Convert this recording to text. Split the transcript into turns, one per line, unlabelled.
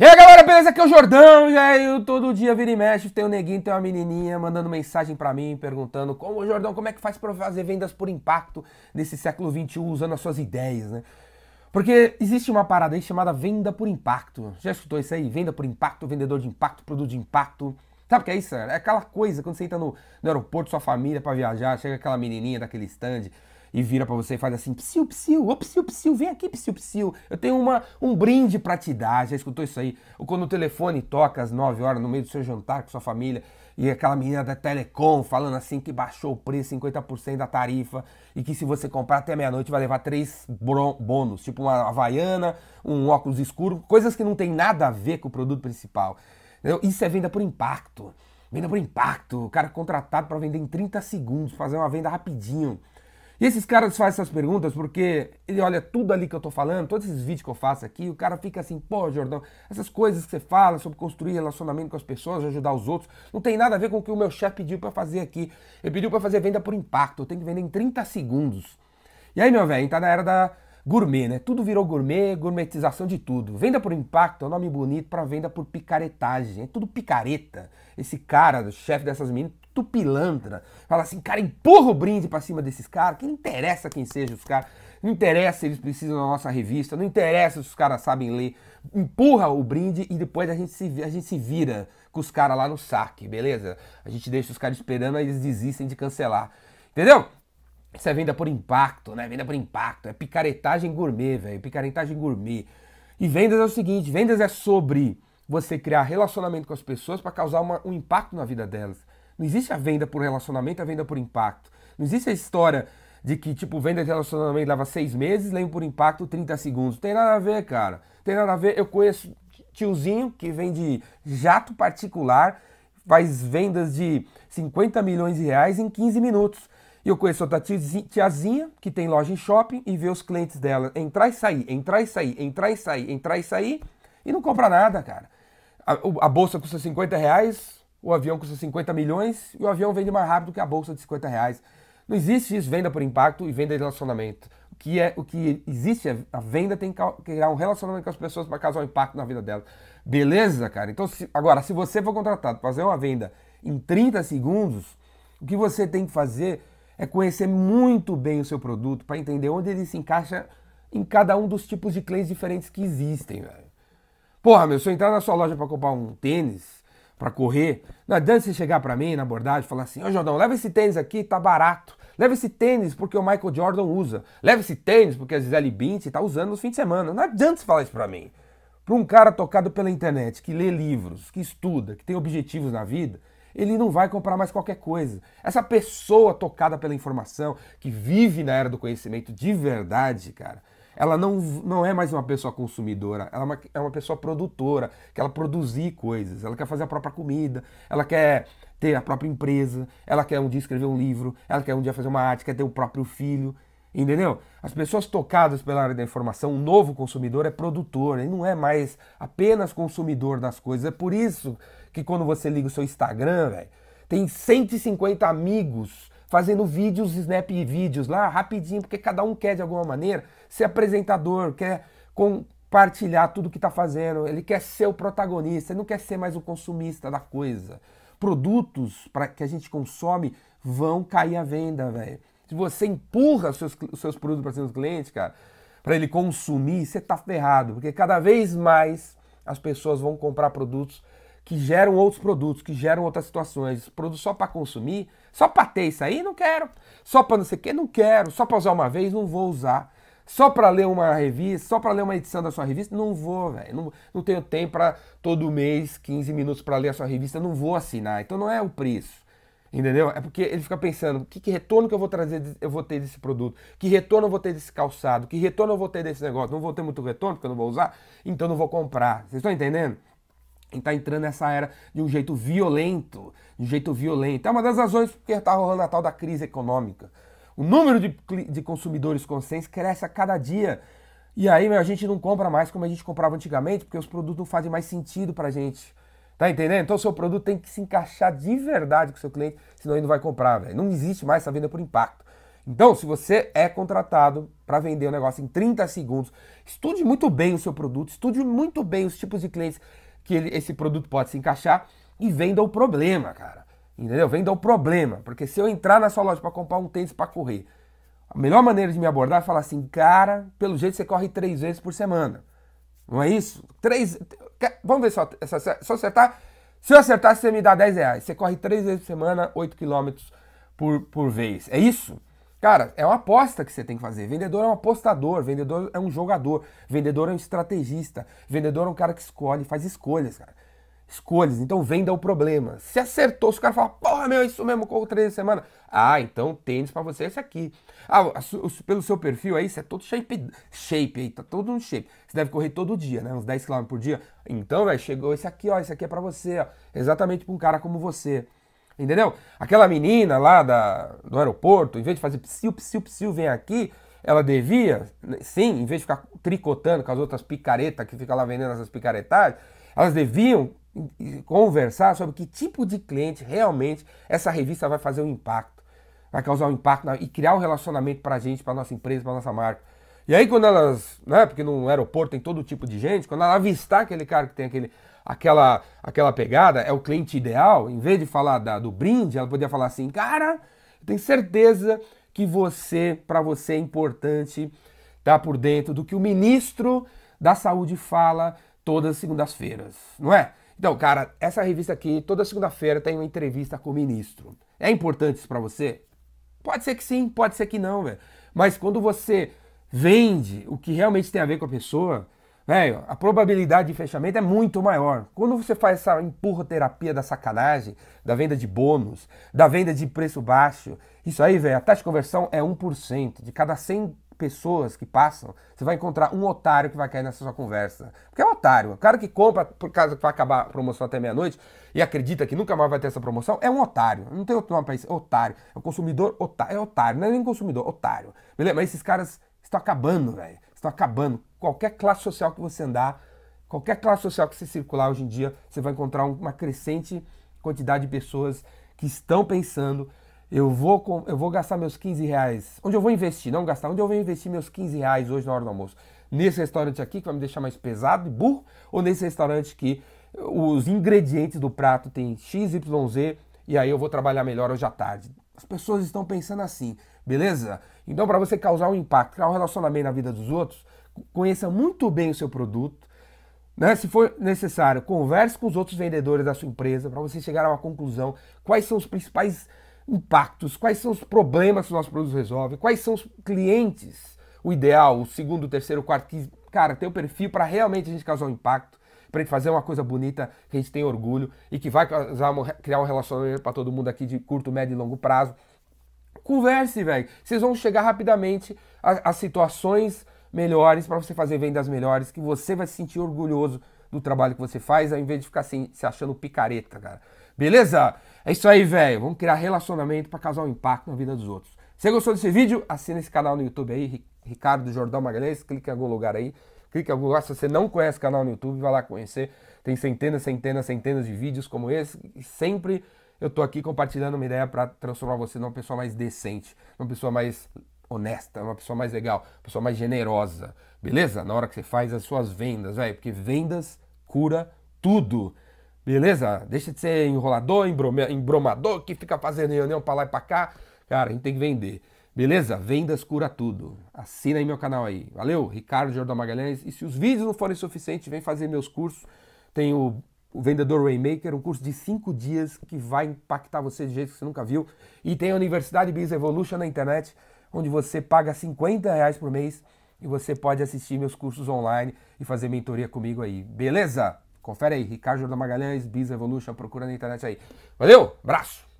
E aí galera, beleza? Aqui é o Jordão, e aí eu todo dia vira e mexe, tem um neguinho, tem uma menininha mandando mensagem pra mim, perguntando como, Jordão, como é que faz pra fazer vendas por impacto nesse século XXI, usando as suas ideias, né? Porque existe uma parada aí chamada venda por impacto. Já escutou isso aí? Venda por impacto, vendedor de impacto, produto de impacto. Sabe o que é isso? É aquela coisa, quando você entra no, no aeroporto, sua família para viajar, chega aquela menininha daquele stand e vira para você e faz assim, psiu, psiu, ô psiu, psiu, vem aqui, psiu, psiu. Eu tenho uma, um brinde para te dar, já escutou isso aí? Ou quando o telefone toca às 9 horas no meio do seu jantar com sua família e aquela menina da Telecom falando assim que baixou o preço 50% da tarifa e que se você comprar até meia-noite vai levar três bônus, tipo uma havaiana, um óculos escuro, coisas que não tem nada a ver com o produto principal. Isso é venda por impacto. Venda por impacto. O cara é contratado para vender em 30 segundos, fazer uma venda rapidinho. E esses caras fazem essas perguntas porque ele olha tudo ali que eu tô falando, todos esses vídeos que eu faço aqui, o cara fica assim, pô, Jordão, essas coisas que você fala sobre construir relacionamento com as pessoas, ajudar os outros, não tem nada a ver com o que o meu chefe pediu para fazer aqui. Ele pediu para fazer venda por impacto, eu tenho que vender em 30 segundos. E aí, meu velho, tá na era da gourmet, né? Tudo virou gourmet, gourmetização de tudo. Venda por impacto é um nome bonito para venda por picaretagem. É tudo picareta. Esse cara, chefe dessas meninas, tudo pilantra. Fala assim, cara, empurra o brinde para cima desses caras. Que não interessa quem seja os caras. Não interessa se eles precisam da nossa revista. Não interessa se os caras sabem ler. Empurra o brinde e depois a gente se, a gente se vira com os caras lá no saque, beleza? A gente deixa os caras esperando, aí eles desistem de cancelar. Entendeu? Isso é venda por impacto, né? Venda por impacto. É picaretagem gourmet, velho. Picaretagem gourmet. E vendas é o seguinte: vendas é sobre você criar relacionamento com as pessoas para causar uma, um impacto na vida delas. Não existe a venda por relacionamento, a venda por impacto. Não existe a história de que, tipo, venda de relacionamento leva seis meses, lembra por impacto 30 segundos. Tem nada a ver, cara. Tem nada a ver. Eu conheço tiozinho que vende jato particular, faz vendas de 50 milhões de reais em 15 minutos. E eu conheço outra tiazinha que tem loja em shopping e vê os clientes dela entrar e sair, entrar e sair, entrar e sair, entrar e sair e não compra nada, cara. A, a bolsa custa 50 reais, o avião custa 50 milhões e o avião vende mais rápido que a bolsa de 50 reais. Não existe isso, venda por impacto e venda de relacionamento. O que, é, o que existe é a venda tem que criar um relacionamento com as pessoas para causar um impacto na vida delas. Beleza, cara? Então, se, agora, se você for contratado para fazer uma venda em 30 segundos, o que você tem que fazer é conhecer muito bem o seu produto para entender onde ele se encaixa em cada um dos tipos de clientes diferentes que existem, velho. Porra, meu, se eu entrar na sua loja para comprar um tênis para correr, não adianta você chegar para mim na abordagem e falar assim: Ô Jordão, leva esse tênis aqui, tá barato. Leva esse tênis porque o Michael Jordan usa. Leva esse tênis porque a Gisele Bündchen tá usando nos fins de semana. Não adianta você falar isso para mim. Para um cara tocado pela internet, que lê livros, que estuda, que tem objetivos na vida, ele não vai comprar mais qualquer coisa. Essa pessoa tocada pela informação, que vive na era do conhecimento de verdade, cara, ela não, não é mais uma pessoa consumidora, ela é uma, é uma pessoa produtora, que ela produzir coisas, ela quer fazer a própria comida, ela quer ter a própria empresa, ela quer um dia escrever um livro, ela quer um dia fazer uma arte, quer ter o próprio filho. Entendeu? As pessoas tocadas pela área da informação, o novo consumidor é produtor, ele não é mais apenas consumidor das coisas. É por isso que quando você liga o seu Instagram, velho, tem 150 amigos fazendo vídeos, snap vídeos lá, rapidinho, porque cada um quer de alguma maneira ser apresentador, quer compartilhar tudo que está fazendo, ele quer ser o protagonista, ele não quer ser mais o consumista da coisa. Produtos para que a gente consome vão cair à venda, velho. Se você empurra os seus, os seus produtos para seus clientes, cara, para ele consumir, você tá ferrado, porque cada vez mais as pessoas vão comprar produtos que geram outros produtos, que geram outras situações. Produtos só para consumir, só para ter isso aí, não quero. Só para não sei o que, não quero. Só para usar uma vez, não vou usar. Só para ler uma revista, só para ler uma edição da sua revista, não vou, velho. Não, não tenho tempo para todo mês, 15 minutos para ler a sua revista, não vou assinar. Então não é o preço. Entendeu? É porque ele fica pensando, que, que retorno que eu vou trazer, eu vou ter desse produto? Que retorno eu vou ter desse calçado? Que retorno eu vou ter desse negócio? Não vou ter muito retorno porque eu não vou usar, então não vou comprar. Vocês estão entendendo? E tá entrando nessa era de um jeito violento, de um jeito violento. É uma das razões porque está rolando a tal da crise econômica. O número de, de consumidores conscientes cresce a cada dia. E aí meu, a gente não compra mais como a gente comprava antigamente, porque os produtos não fazem mais sentido pra gente. Tá entendendo? Então o seu produto tem que se encaixar de verdade com o seu cliente, senão ele não vai comprar, velho. Não existe mais essa venda por impacto. Então, se você é contratado para vender o um negócio em 30 segundos, estude muito bem o seu produto, estude muito bem os tipos de clientes que ele, esse produto pode se encaixar e venda o problema, cara. Entendeu? Venda o problema. Porque se eu entrar na sua loja para comprar um tênis para correr, a melhor maneira de me abordar é falar assim, cara, pelo jeito você corre três vezes por semana. Não é isso? Três. Vamos ver só. Se eu acertar. Se eu acertar, você me dá 10 reais. Você corre três vezes por semana, 8 quilômetros por, por vez. É isso? Cara, é uma aposta que você tem que fazer. Vendedor é um apostador, vendedor é um jogador, vendedor é um estrategista, vendedor é um cara que escolhe, faz escolhas, cara. Escolhas, então venda o problema. Se acertou, se o cara fala, porra, meu, isso mesmo, corro três semanas. Ah, então tênis para você é esse aqui. Ah, pelo seu perfil aí, você é todo shape, shape aí, tá todo no shape. Você deve correr todo dia, né? Uns 10 km por dia. Então, velho, chegou esse aqui, ó, esse aqui é para você, ó. Exatamente pra um cara como você. Entendeu? Aquela menina lá da, do aeroporto, em vez de fazer psiu, psiu, psiu, vem aqui, ela devia, sim, em vez de ficar tricotando com as outras picaretas que ficam lá vendendo essas picaretagens, elas deviam conversar sobre que tipo de cliente realmente essa revista vai fazer um impacto, vai causar um impacto e criar um relacionamento para a gente, para nossa empresa, para nossa marca. E aí quando elas, né, porque no aeroporto tem todo tipo de gente, quando ela avistar aquele cara que tem aquele aquela, aquela pegada, é o cliente ideal, em vez de falar da, do brinde, ela podia falar assim, cara, eu tenho certeza que você, para você é importante estar tá por dentro do que o ministro da saúde fala todas as segundas-feiras, não é? Então, cara, essa revista aqui, toda segunda-feira tem uma entrevista com o ministro. É importante isso para você? Pode ser que sim, pode ser que não, velho. Mas quando você vende o que realmente tem a ver com a pessoa, Velho, a probabilidade de fechamento é muito maior. Quando você faz essa empurroterapia da sacanagem, da venda de bônus, da venda de preço baixo, isso aí, velho, a taxa de conversão é 1%. De cada 100 pessoas que passam, você vai encontrar um otário que vai cair nessa sua conversa. Porque é um otário. O cara que compra por causa que vai acabar a promoção até meia-noite e acredita que nunca mais vai ter essa promoção, é um otário. Não tem outro nome pra isso. Otário. É o consumidor otário. É otário. Não é nem consumidor, otário. Beleza? Mas esses caras estão acabando, velho. Estão acabando qualquer classe social que você andar, qualquer classe social que você circular hoje em dia, você vai encontrar uma crescente quantidade de pessoas que estão pensando, eu vou, eu vou gastar meus 15 reais, onde eu vou investir, não gastar, onde eu vou investir meus 15 reais hoje na hora do almoço? Nesse restaurante aqui que vai me deixar mais pesado e burro, ou nesse restaurante que os ingredientes do prato tem X, Y, Z, e aí eu vou trabalhar melhor hoje à tarde. As pessoas estão pensando assim, beleza? Então, para você causar um impacto, criar um relacionamento na vida dos outros, conheça muito bem o seu produto. Né? Se for necessário, converse com os outros vendedores da sua empresa para você chegar a uma conclusão. Quais são os principais impactos, quais são os problemas que os nossos produtos resolvem, quais são os clientes, o ideal, o segundo, o terceiro, o quarto, que, cara, tem o perfil para realmente a gente causar um impacto, para a gente fazer uma coisa bonita que a gente tem orgulho e que vai causar, criar um relacionamento para todo mundo aqui de curto, médio e longo prazo. Converse, velho. Vocês vão chegar rapidamente a situações melhores, para você fazer vendas melhores, que você vai se sentir orgulhoso do trabalho que você faz, ao invés de ficar assim, se achando picareta, cara. Beleza? É isso aí, velho. Vamos criar relacionamento para causar um impacto na vida dos outros. Se gostou desse vídeo, assina esse canal no YouTube aí, Ricardo Jordão Magalhães, clique em algum lugar aí. Clique em algum lugar. Se você não conhece o canal no YouTube, vai lá conhecer. Tem centenas, centenas, centenas de vídeos como esse. E sempre eu tô aqui compartilhando uma ideia para transformar você numa pessoa mais decente, uma pessoa mais honesta, uma pessoa mais legal, uma pessoa mais generosa, beleza? Na hora que você faz as suas vendas, velho, porque vendas cura tudo. Beleza? Deixa de ser enrolador, embromador, que fica fazendo reunião pra lá e pra cá. Cara, a gente tem que vender. Beleza? Vendas cura tudo. Assina aí meu canal aí. Valeu? Ricardo Jordão Magalhães. E se os vídeos não forem suficientes, vem fazer meus cursos. Tem o, o Vendedor Waymaker, um curso de 5 dias que vai impactar você de jeito que você nunca viu. E tem a Universidade Business Evolution na internet onde você paga 50 reais por mês e você pode assistir meus cursos online e fazer mentoria comigo aí. Beleza? Confere aí, Ricardo da Magalhães, Biz Evolution, procura na internet aí. Valeu, abraço!